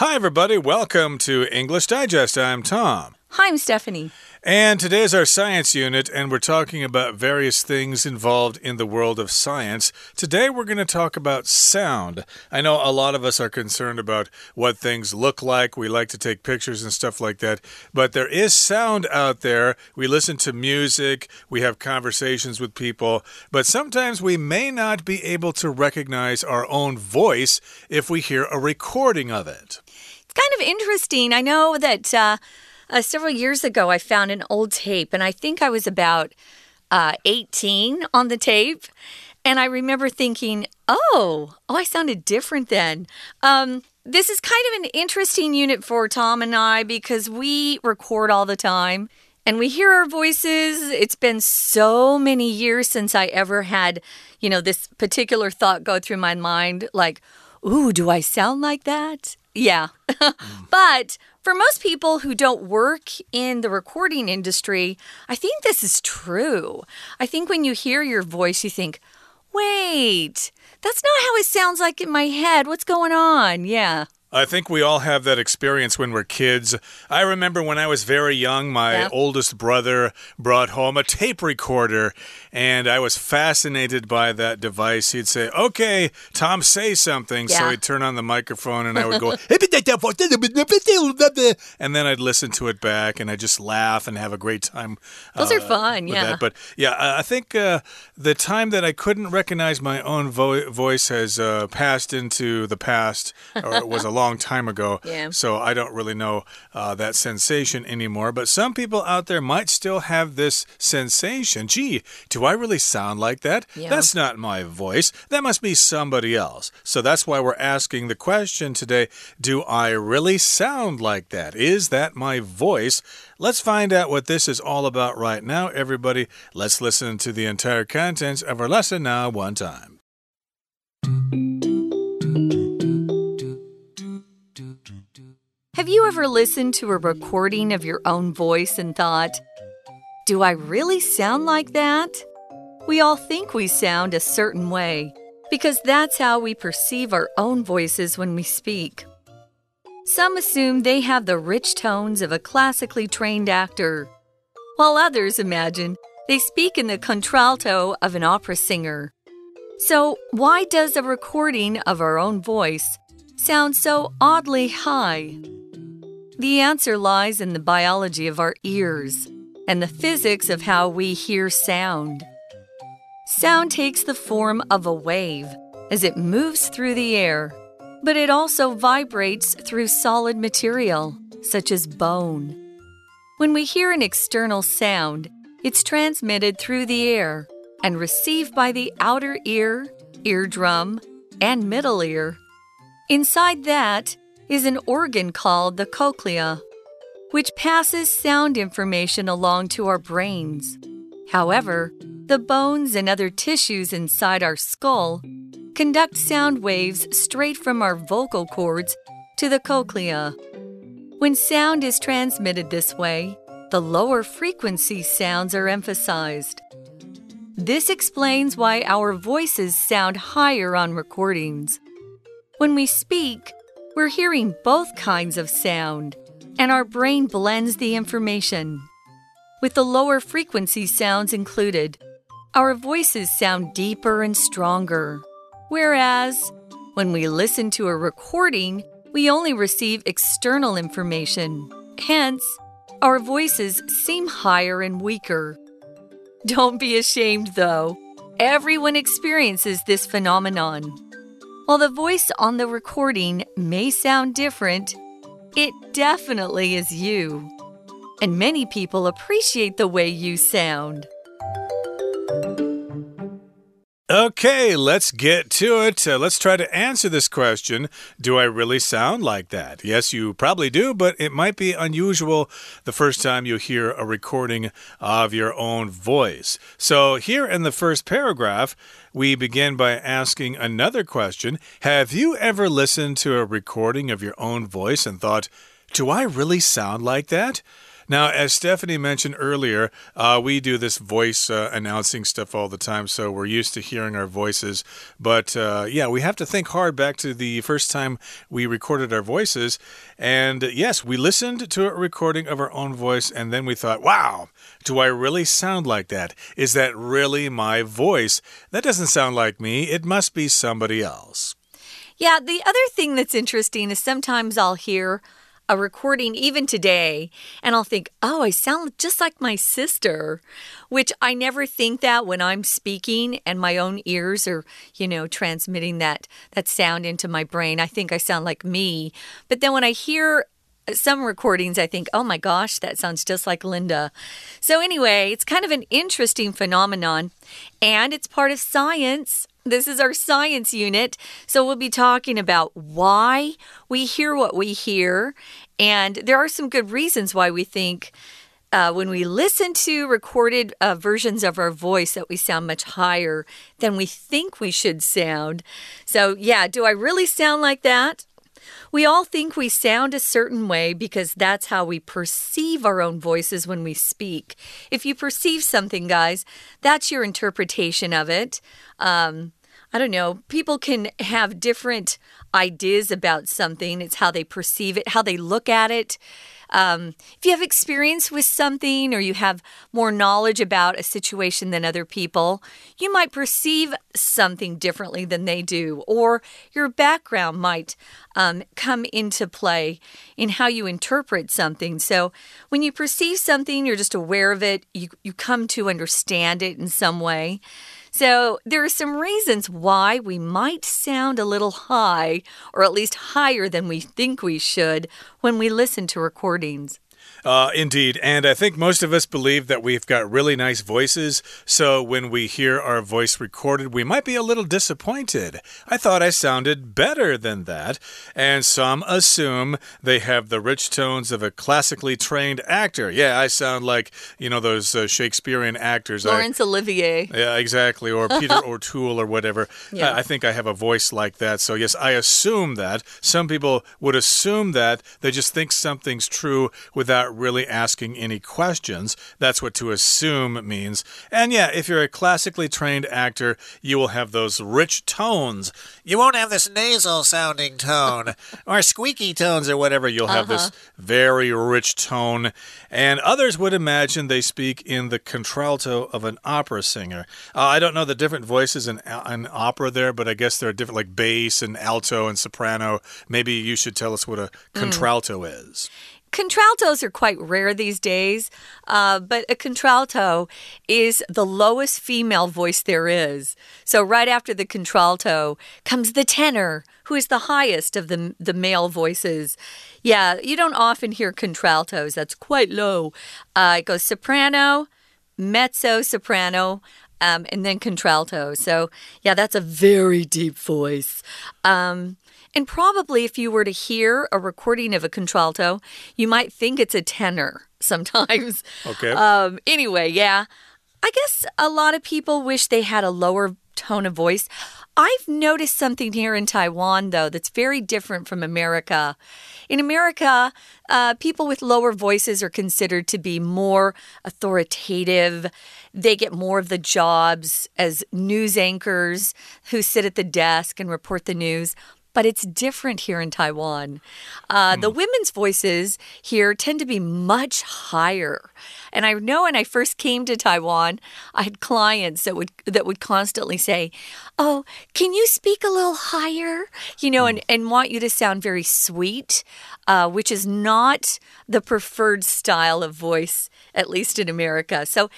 Hi, everybody. Welcome to English Digest. I'm Tom. Hi, I'm Stephanie. And today is our science unit, and we're talking about various things involved in the world of science. Today, we're going to talk about sound. I know a lot of us are concerned about what things look like. We like to take pictures and stuff like that. But there is sound out there. We listen to music, we have conversations with people, but sometimes we may not be able to recognize our own voice if we hear a recording of it. Kind of interesting. I know that. Uh, uh, several years ago, I found an old tape, and I think I was about uh, 18 on the tape. And I remember thinking, oh, oh, I sounded different then. Um, this is kind of an interesting unit for Tom and I because we record all the time and we hear our voices. It's been so many years since I ever had, you know, this particular thought go through my mind like, ooh, do I sound like that? Yeah. but for most people who don't work in the recording industry, I think this is true. I think when you hear your voice, you think, wait, that's not how it sounds like in my head. What's going on? Yeah. I think we all have that experience when we're kids. I remember when I was very young, my Yeah. oldest brother brought home a tape recorder, and I was fascinated by that device. He'd say, Okay, Tom, say something. So he'd turn on the microphone, and I would go, and then I'd listen to it back, and I'd just laugh and have a great time. Those are uh, fun, yeah. that. But yeah, I I think uh, the time that I couldn't recognize my own vo voice has uh, passed into the past, or it was a long time ago. Yeah. So I don't really know uh, that sensation anymore. But some people out there might still have this sensation. Gee, do I really sound like that? Yeah. That's not my voice. That must be somebody else. So that's why we're asking the question today Do I really sound like that? Is that my voice? Let's find out what this is all about right now, everybody. Let's listen to the entire contents of our lesson now, one time. Have you ever listened to a recording of your own voice and thought, do I really sound like that? We all think we sound a certain way because that's how we perceive our own voices when we speak. Some assume they have the rich tones of a classically trained actor, while others imagine they speak in the contralto of an opera singer. So, why does a recording of our own voice sound so oddly high? The answer lies in the biology of our ears and the physics of how we hear sound. Sound takes the form of a wave as it moves through the air, but it also vibrates through solid material, such as bone. When we hear an external sound, it's transmitted through the air and received by the outer ear, eardrum, and middle ear. Inside that is an organ called the cochlea, which passes sound information along to our brains. However, the bones and other tissues inside our skull conduct sound waves straight from our vocal cords to the cochlea. When sound is transmitted this way, the lower frequency sounds are emphasized. This explains why our voices sound higher on recordings. When we speak, we're hearing both kinds of sound, and our brain blends the information. With the lower frequency sounds included, our voices sound deeper and stronger. Whereas, when we listen to a recording, we only receive external information. Hence, our voices seem higher and weaker. Don't be ashamed, though. Everyone experiences this phenomenon. While the voice on the recording may sound different, it definitely is you. And many people appreciate the way you sound. Okay, let's get to it. Uh, let's try to answer this question Do I really sound like that? Yes, you probably do, but it might be unusual the first time you hear a recording of your own voice. So, here in the first paragraph, we begin by asking another question Have you ever listened to a recording of your own voice and thought, Do I really sound like that? Now, as Stephanie mentioned earlier, uh, we do this voice uh, announcing stuff all the time, so we're used to hearing our voices. But uh, yeah, we have to think hard back to the first time we recorded our voices. And yes, we listened to a recording of our own voice, and then we thought, wow, do I really sound like that? Is that really my voice? That doesn't sound like me. It must be somebody else. Yeah, the other thing that's interesting is sometimes I'll hear a recording even today and I'll think, oh, I sound just like my sister, which I never think that when I'm speaking and my own ears are, you know, transmitting that that sound into my brain. I think I sound like me. But then when I hear some recordings, I think, oh my gosh, that sounds just like Linda. So, anyway, it's kind of an interesting phenomenon, and it's part of science. This is our science unit. So, we'll be talking about why we hear what we hear. And there are some good reasons why we think uh, when we listen to recorded uh, versions of our voice that we sound much higher than we think we should sound. So, yeah, do I really sound like that? We all think we sound a certain way because that's how we perceive our own voices when we speak. If you perceive something, guys, that's your interpretation of it. Um, I don't know. People can have different ideas about something. It's how they perceive it, how they look at it. Um, if you have experience with something or you have more knowledge about a situation than other people, you might perceive something differently than they do, or your background might um, come into play in how you interpret something. So when you perceive something, you're just aware of it, you, you come to understand it in some way. So, there are some reasons why we might sound a little high, or at least higher than we think we should, when we listen to recordings. Uh, indeed. And I think most of us believe that we've got really nice voices. So when we hear our voice recorded, we might be a little disappointed. I thought I sounded better than that. And some assume they have the rich tones of a classically trained actor. Yeah, I sound like, you know, those uh, Shakespearean actors. Laurence I, Olivier. Yeah, exactly. Or Peter O'Toole or whatever. Yeah. I, I think I have a voice like that. So, yes, I assume that. Some people would assume that. They just think something's true without really asking any questions. That's what to assume means. And yeah, if you're a classically trained actor, you will have those rich tones. You won't have this nasal sounding tone or squeaky tones or whatever. You'll have uh -huh. this uh-huh. very rich tone. And others would imagine they speak in the contralto of an opera singer. Uh, I don't know the different voices in an opera there, but I guess there are different, like bass and alto and soprano. Maybe you should tell us what a mm. contralto mm. is. Contraltos are quite rare these days, uh, but a contralto is the lowest female voice there is. So, right after the contralto comes the tenor, who is the highest of the, the male voices. Yeah, you don't often hear contraltos, that's quite low. Uh, it goes soprano, mezzo soprano, um, and then contralto. So, yeah, that's a very deep voice. Um, and probably if you were to hear a recording of a contralto, you might think it's a tenor sometimes. Okay. Um, anyway, yeah. I guess a lot of people wish they had a lower tone of voice. I've noticed something here in Taiwan, though, that's very different from America. In America, uh, people with lower voices are considered to be more authoritative. They get more of the jobs as news anchors who sit at the desk and report the news but it's different here in Taiwan. Uh, mm. The women's voices here tend to be much higher. And I know when I first came to Taiwan, I had clients that would that would constantly say, "Oh, can you speak a little higher?" You know, mm. and and want you to sound very sweet, uh, which is not the preferred style of voice, at least in America. So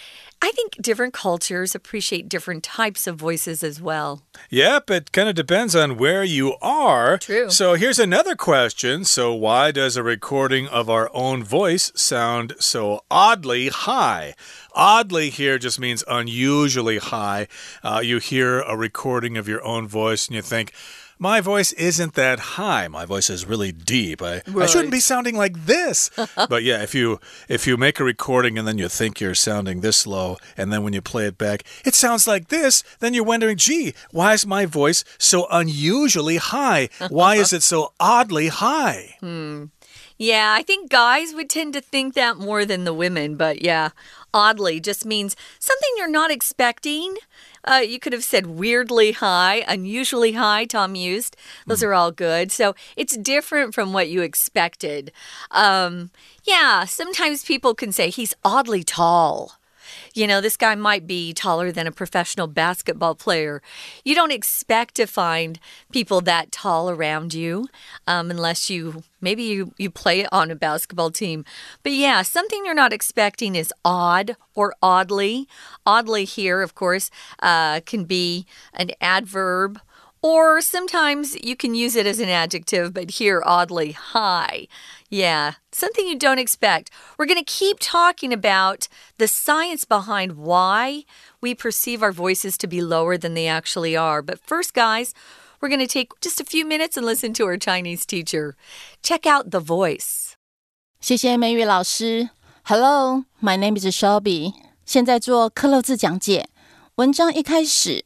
I think different cultures appreciate different types of voices as well. Yep, it kind of depends on where you are. True. So here's another question. So, why does a recording of our own voice sound so oddly high? Oddly here just means unusually high. Uh, you hear a recording of your own voice and you think, my voice isn't that high. My voice is really deep. I, right. I shouldn't be sounding like this. but yeah, if you if you make a recording and then you think you're sounding this low, and then when you play it back, it sounds like this, then you're wondering, gee, why is my voice so unusually high? Why is it so oddly high? Hmm. Yeah, I think guys would tend to think that more than the women, but yeah, oddly just means something you're not expecting. Uh, you could have said weirdly high, unusually high, Tom used. Those mm. are all good. So it's different from what you expected. Um, yeah, sometimes people can say he's oddly tall. You know, this guy might be taller than a professional basketball player. You don't expect to find people that tall around you um, unless you maybe you, you play on a basketball team. But yeah, something you're not expecting is odd or oddly. Oddly, here, of course, uh, can be an adverb or sometimes you can use it as an adjective, but here, oddly, high. Yeah, something you don't expect. We're going to keep talking about the science behind why we perceive our voices to be lower than they actually are. But first, guys, we're going to take just a few minutes and listen to our Chinese teacher. Check out the voice. 谢谢美语老师。Hello, my name is Shelby。现在做克漏字讲解。文章一开始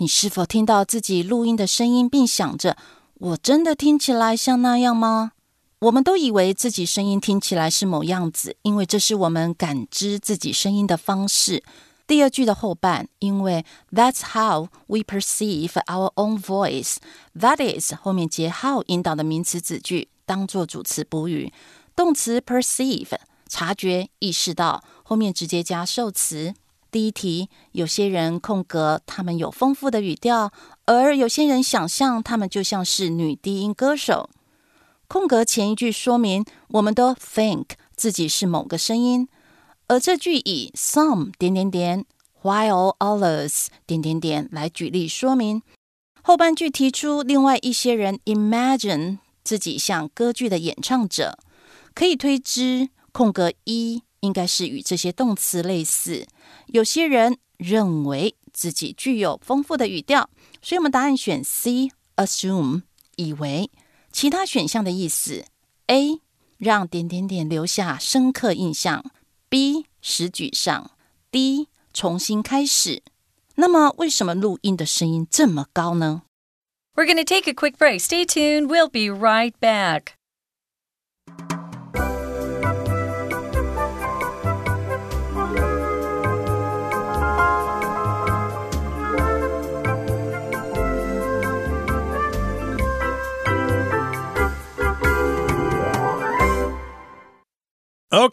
你是否听到自己录音的声音，并想着我真的听起来像那样吗？我们都以为自己声音听起来是某样子，因为这是我们感知自己声音的方式。第二句的后半，因为 That's how we perceive our own voice。That is 后面接 how 引导的名词子句，当做主词补语。动词 perceive 察觉、意识到，后面直接加受词。第一题，有些人空格，他们有丰富的语调，而有些人想象他们就像是女低音歌手。空格前一句说明我们都 think 自己是某个声音，而这句以 some 点点点 while others 点点点来举例说明。后半句提出另外一些人 imagine 自己像歌剧的演唱者，可以推知空格一。应该是与这些动词类似。有些人认为自己具有丰富的语调，所以我们答案选 C，assume 以为。其他选项的意思：A 让点点点留下深刻印象；B 使沮丧；D 重新开始。那么，为什么录音的声音这么高呢？We're going to take a quick break. Stay tuned. We'll be right back.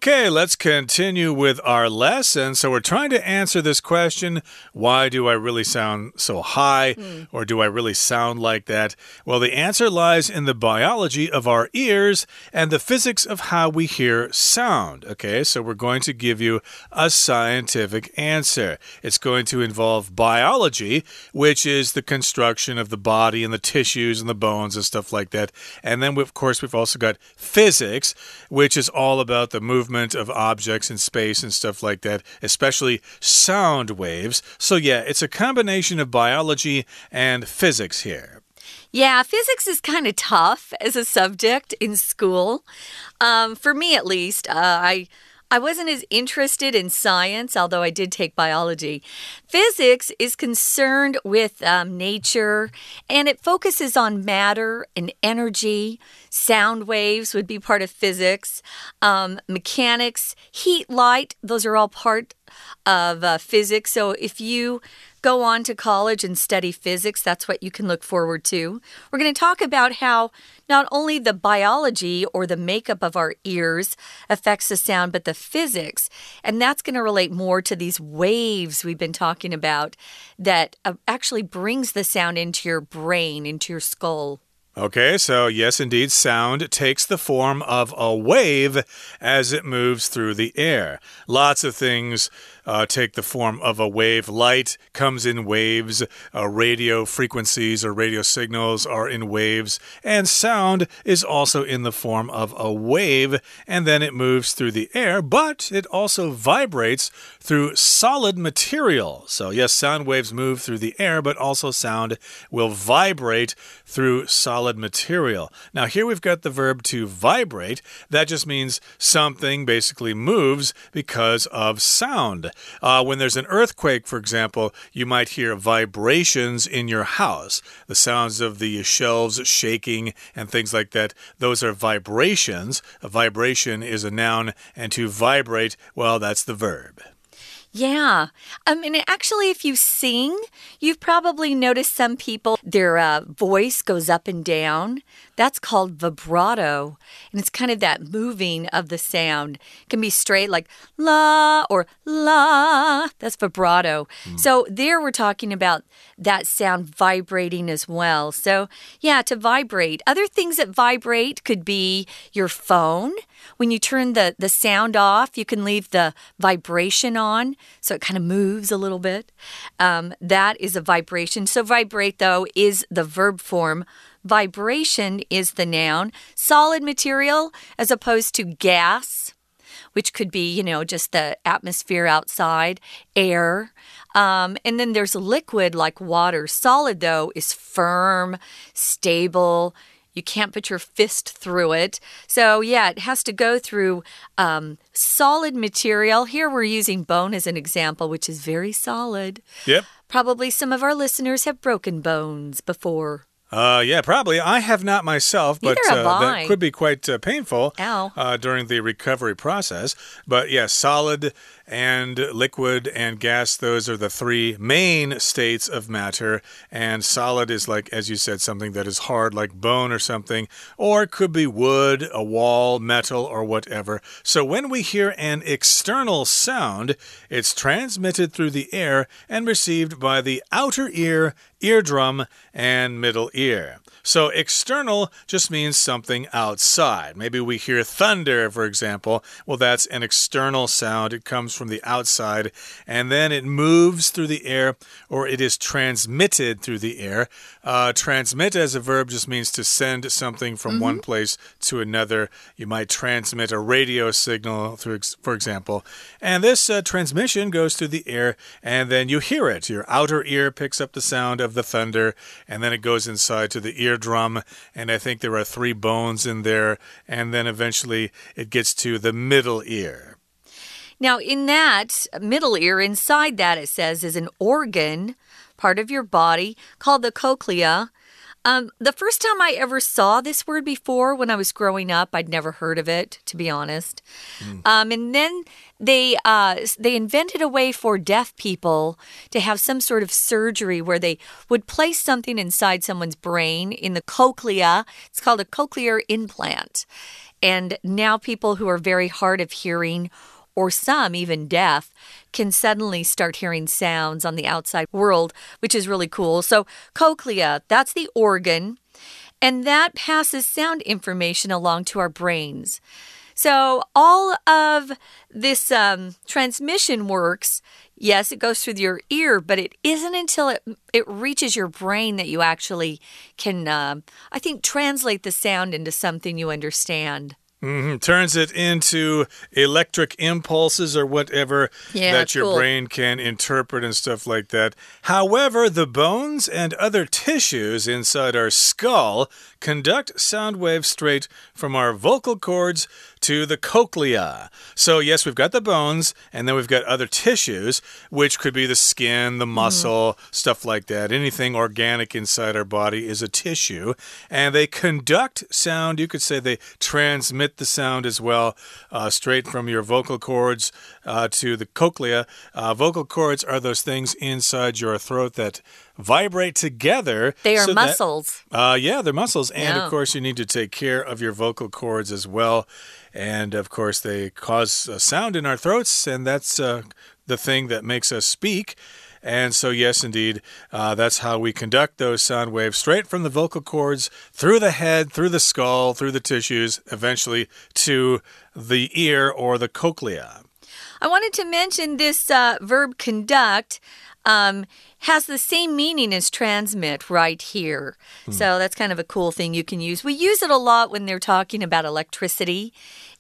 okay. Okay, let's continue with our lesson. So, we're trying to answer this question why do I really sound so high, mm. or do I really sound like that? Well, the answer lies in the biology of our ears and the physics of how we hear sound. Okay, so we're going to give you a scientific answer. It's going to involve biology, which is the construction of the body and the tissues and the bones and stuff like that. And then, of course, we've also got physics, which is all about the movement of objects in space and stuff like that, especially sound waves. So, yeah, it's a combination of biology and physics here. Yeah, physics is kind of tough as a subject in school. Um, for me, at least, uh, I I wasn't as interested in science, although I did take biology. Physics is concerned with um, nature and it focuses on matter and energy. Sound waves would be part of physics. Um, mechanics, heat, light, those are all part of uh, physics. So if you go on to college and study physics, that's what you can look forward to. We're going to talk about how not only the biology or the makeup of our ears affects the sound, but the physics. And that's going to relate more to these waves we've been talking about that uh, actually brings the sound into your brain, into your skull. Okay, so yes, indeed, sound takes the form of a wave as it moves through the air. Lots of things uh, take the form of a wave. Light comes in waves, uh, radio frequencies or radio signals are in waves, and sound is also in the form of a wave, and then it moves through the air, but it also vibrates through solid material. So, yes, sound waves move through the air, but also sound will vibrate through solid solid material. Now, here we've got the verb to vibrate. That just means something basically moves because of sound. Uh, when there's an earthquake, for example, you might hear vibrations in your house. The sounds of the shelves shaking and things like that, those are vibrations. A vibration is a noun, and to vibrate, well, that's the verb. Yeah. I mean, actually, if you sing, you've probably noticed some people, their uh, voice goes up and down. That's called vibrato. And it's kind of that moving of the sound. It can be straight like la or la. That's vibrato. Mm. So there we're talking about that sound vibrating as well. So, yeah, to vibrate. Other things that vibrate could be your phone. When you turn the, the sound off, you can leave the vibration on so it kind of moves a little bit. Um, that is a vibration. So, vibrate, though, is the verb form. Vibration is the noun. Solid material as opposed to gas, which could be, you know, just the atmosphere outside, air. Um, and then there's liquid like water. Solid, though, is firm, stable. You can't put your fist through it. So, yeah, it has to go through um, solid material. Here we're using bone as an example, which is very solid. Yep. Probably some of our listeners have broken bones before. Uh, yeah, probably. I have not myself, but uh, that could be quite uh, painful uh, during the recovery process. But yeah, solid and liquid and gas, those are the three main states of matter. And solid is like, as you said, something that is hard, like bone or something, or it could be wood, a wall, metal, or whatever. So when we hear an external sound, it's transmitted through the air and received by the outer ear, eardrum, and middle ear. So external just means something outside. Maybe we hear thunder, for example. Well, that's an external sound. It comes from the outside and then it moves through the air or it is transmitted through the air. Uh, transmit as a verb just means to send something from mm -hmm. one place to another. You might transmit a radio signal, through, for example. And this uh, transmission goes through the air and then you hear it. Your outer ear picks up the sound of the thunder and then it goes inside to the ear eardrum, and I think there are three bones in there, and then eventually it gets to the middle ear. Now, in that middle ear, inside that it says is an organ, part of your body, called the cochlea. Um, the first time I ever saw this word before when I was growing up, I'd never heard of it, to be honest. Mm. Um, and then they uh, they invented a way for deaf people to have some sort of surgery where they would place something inside someone's brain in the cochlea. It's called a cochlear implant. And now people who are very hard of hearing or some even deaf, can suddenly start hearing sounds on the outside world, which is really cool. So, cochlea, that's the organ, and that passes sound information along to our brains. So, all of this um, transmission works. Yes, it goes through your ear, but it isn't until it it reaches your brain that you actually can, uh, I think, translate the sound into something you understand. Mm -hmm. Turns it into electric impulses or whatever yeah, that your cool. brain can interpret and stuff like that. However, the bones and other tissues inside our skull conduct sound waves straight from our vocal cords to the cochlea. So, yes, we've got the bones, and then we've got other tissues, which could be the skin, the mm-hmm. muscle, mm. stuff like that. Anything organic inside our body is a tissue, and they conduct sound. You could say they transmit the sound as well, uh, straight from your vocal cords uh, to the cochlea. Uh, vocal cords are those things inside your throat that vibrate together. They are so muscles. That, uh, yeah, they're muscles. And yeah. of course, you need to take care of your vocal cords as well. And of course, they cause a sound in our throats, and that's uh, the thing that makes us speak. And so, yes, indeed, uh, that's how we conduct those sound waves straight from the vocal cords through the head, through the skull, through the tissues, eventually to the ear or the cochlea. I wanted to mention this uh, verb conduct. Um, has the same meaning as transmit right here. Hmm. So that's kind of a cool thing you can use. We use it a lot when they're talking about electricity.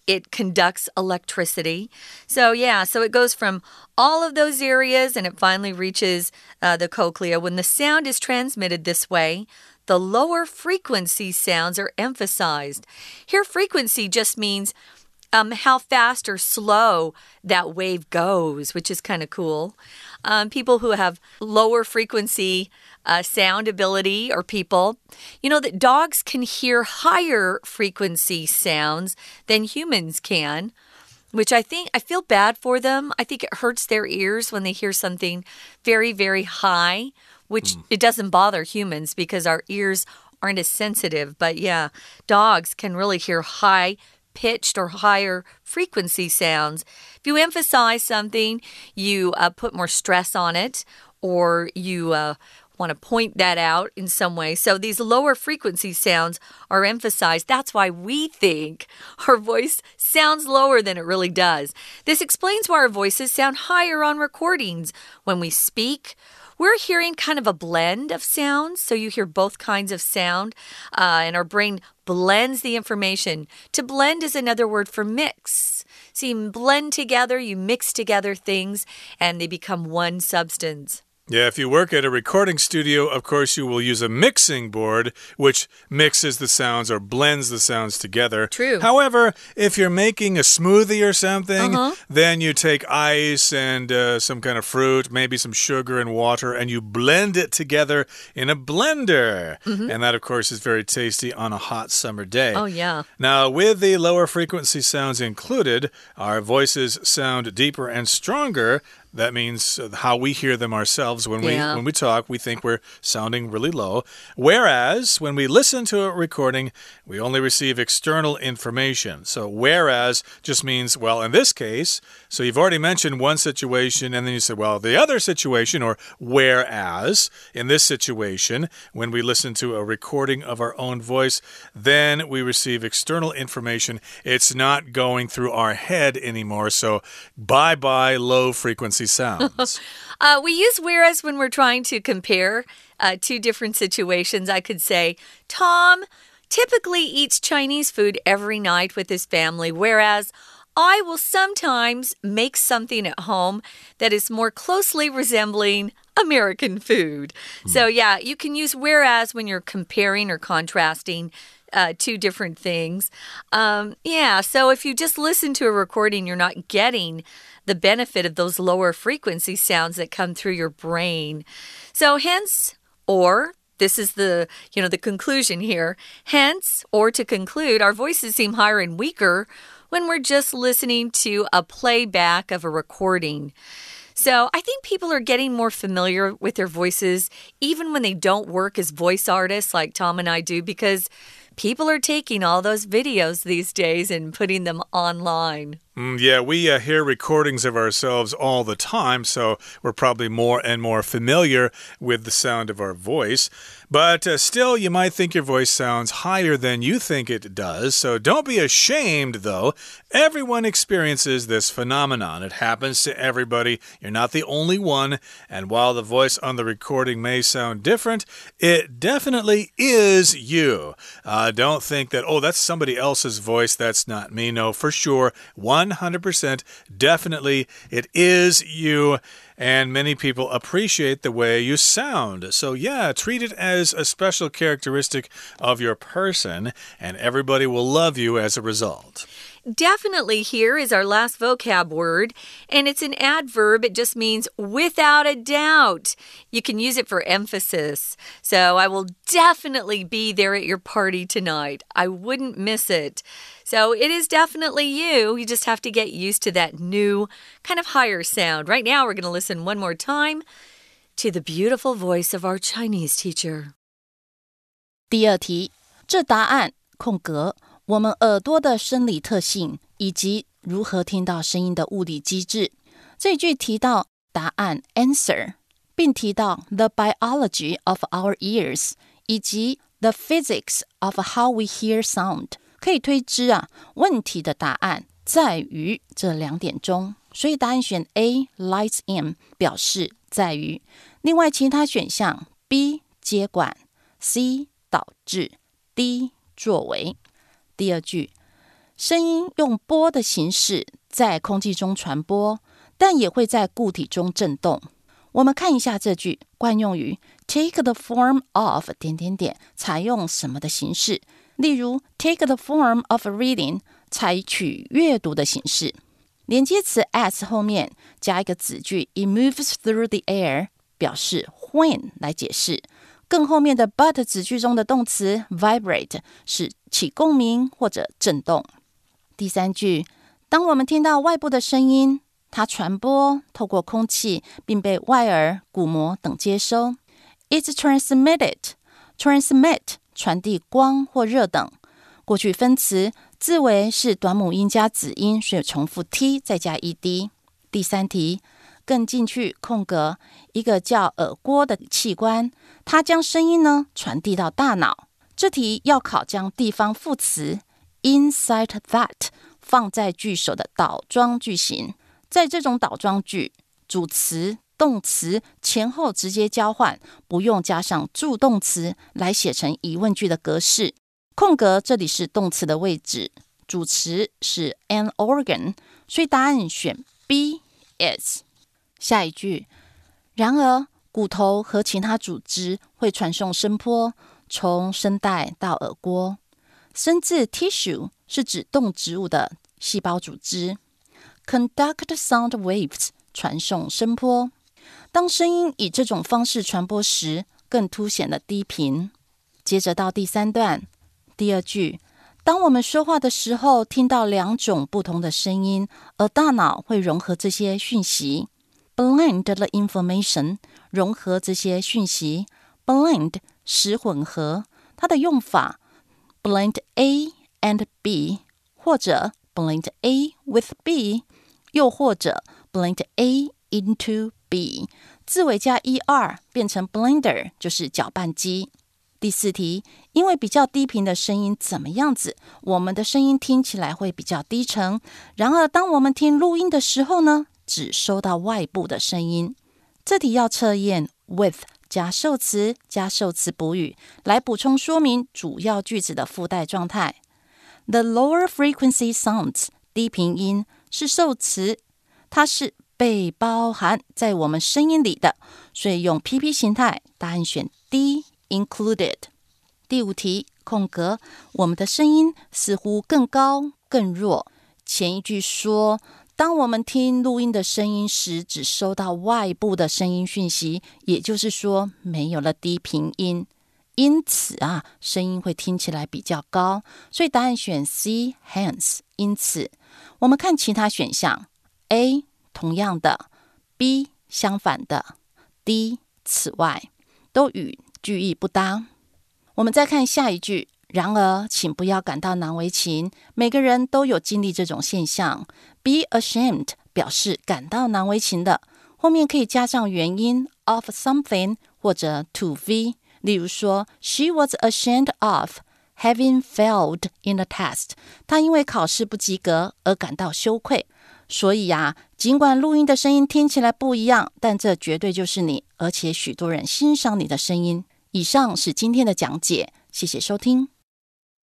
It conducts electricity. So, yeah, so it goes from all of those areas and it finally reaches uh, the cochlea. When the sound is transmitted this way, the lower frequency sounds are emphasized. Here, frequency just means um, how fast or slow that wave goes, which is kind of cool. Um, people who have lower frequency uh, sound ability or people, you know that dogs can hear higher frequency sounds than humans can which I think I feel bad for them. I think it hurts their ears when they hear something very, very high, which mm. it doesn't bother humans because our ears aren't as sensitive. But yeah, dogs can really hear high pitched or higher frequency sounds. If you emphasize something, you uh, put more stress on it, or you uh, want to point that out in some way. So these lower frequency sounds are emphasized. That's why we think our voice sounds lower than it really does. This explains why our voices sound higher on recordings when we speak. We're hearing kind of a blend of sounds, so you hear both kinds of sound, uh, and our brain blends the information. To blend is another word for mix. See, blend together, you mix together things, and they become one substance. Yeah, if you work at a recording studio, of course, you will use a mixing board, which mixes the sounds or blends the sounds together. True. However, if you're making a smoothie or something, uh -huh. then you take ice and uh, some kind of fruit, maybe some sugar and water, and you blend it together in a blender. Mm -hmm. And that, of course, is very tasty on a hot summer day. Oh, yeah. Now, with the lower frequency sounds included, our voices sound deeper and stronger that means how we hear them ourselves when yeah. we when we talk, we think we're sounding really low. Whereas when we listen to a recording, we only receive external information. So whereas just means well, in this case, so you've already mentioned one situation and then you said, well, the other situation or whereas in this situation, when we listen to a recording of our own voice, then we receive external information. It's not going through our head anymore. So bye-bye low frequency sounds. uh, we use whereas when we're trying to compare uh, two different situations. I could say, Tom typically eats Chinese food every night with his family, whereas I will sometimes make something at home that is more closely resembling American food. Mm. So, yeah, you can use whereas when you're comparing or contrasting uh, two different things. Um, yeah, so if you just listen to a recording, you're not getting the benefit of those lower frequency sounds that come through your brain. So, hence, or this is the you know the conclusion here hence or to conclude our voices seem higher and weaker when we're just listening to a playback of a recording so I think people are getting more familiar with their voices, even when they don't work as voice artists like Tom and I do, because people are taking all those videos these days and putting them online. Mm, yeah, we uh, hear recordings of ourselves all the time, so we're probably more and more familiar with the sound of our voice. But uh, still, you might think your voice sounds higher than you think it does, so don't be ashamed, though. Everyone experiences this phenomenon. It happens to everybody. You're not the only one. And while the voice on the recording may sound different, it definitely is you. Uh, don't think that, oh, that's somebody else's voice. That's not me. No, for sure. One 100%. Definitely, it is you. And many people appreciate the way you sound. So, yeah, treat it as a special characteristic of your person, and everybody will love you as a result. Definitely here is our last vocab word, and it's an adverb. It just means without a doubt. You can use it for emphasis. So I will definitely be there at your party tonight. I wouldn't miss it. So it is definitely you. You just have to get used to that new kind of higher sound. Right now, we're going to listen one more time to the beautiful voice of our Chinese teacher. 第二题，这答案空格我们耳朵的生理特性以及如何听到声音的物理机制。这句提到答案 answer，并提到 the biology of our ears 以及 the physics of how we hear sound， 可以推知啊，问题的答案在于这两点中。所以答案选 A lies in 表示在于。另外其他选项 B 接管，C 导致，D 作为。第二句，声音用波的形式在空气中传播，但也会在固体中震动。我们看一下这句惯用语 take the form of 点点点，采用什么的形式？例如 take the form of reading，采取阅读的形式。连接词 as 后面加一个子句 it moves through the air，表示 when 来解释。更后面的 but 子句中的动词 vibrate 是起共鸣或者震动。第三句，当我们听到外部的声音，它传播透过空气，并被外耳、鼓膜等接收。It's transmitted. Transmit 传递光或热等。过去分词字尾是短母音加子音，所以重复 t 再加 ed。第三题。更进去空格一个叫耳郭的器官，它将声音呢传递到大脑。这题要考将地方副词 inside that 放在句首的倒装句型。在这种倒装句，主词、动词前后直接交换，不用加上助动词来写成疑问句的格式。空格这里是动词的位置，主词是 an organ，所以答案选 B is。下一句，然而骨头和其他组织会传送声波，从声带到耳郭。生字 tissue 是指动植物的细胞组织。Conduct sound waves 传送声波。当声音以这种方式传播时，更凸显了低频。接着到第三段，第二句，当我们说话的时候，听到两种不同的声音，而大脑会融合这些讯息。Blend the information，融合这些讯息。Blend 使混合，它的用法：blend A and B，或者 blend A with B，又或者 blend A into B。字尾加 er 变成 blender，就是搅拌机。第四题，因为比较低频的声音怎么样子，我们的声音听起来会比较低沉。然而，当我们听录音的时候呢？只收到外部的声音。这题要测验 with 加受词加受词补语来补充说明主要句子的附带状态。The lower frequency sounds 低频音是受词，它是被包含在我们声音里的，所以用 PP 形态。答案选 D included。第五题空格，我们的声音似乎更高更弱。前一句说。当我们听录音的声音时，只收到外部的声音讯息，也就是说没有了低频音，因此啊，声音会听起来比较高。所以答案选 C。Hence，因此，我们看其他选项：A 同样的，B 相反的，D 此外都与句意不搭。我们再看下一句。然而，请不要感到难为情，每个人都有经历这种现象。Be ashamed 表示感到难为情的，后面可以加上原因 of something 或者 to be。例如说，She was ashamed of having failed in the test。她因为考试不及格而感到羞愧。所以呀，尽管录音的声音听起来不一样，但这绝对就是你，而且许多人欣赏你的声音。以上是今天的讲解，谢谢收听。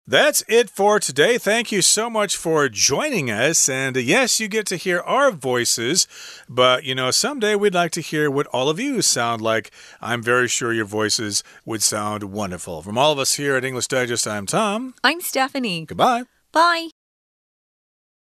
That's it for today. Thank you so much for joining us. And uh, yes, you get to hear our voices, but you know, someday we'd like to hear what all of you sound like. I'm very sure your voices would sound wonderful. From all of us here at English Digest, I'm Tom. I'm Stephanie. Goodbye. Bye.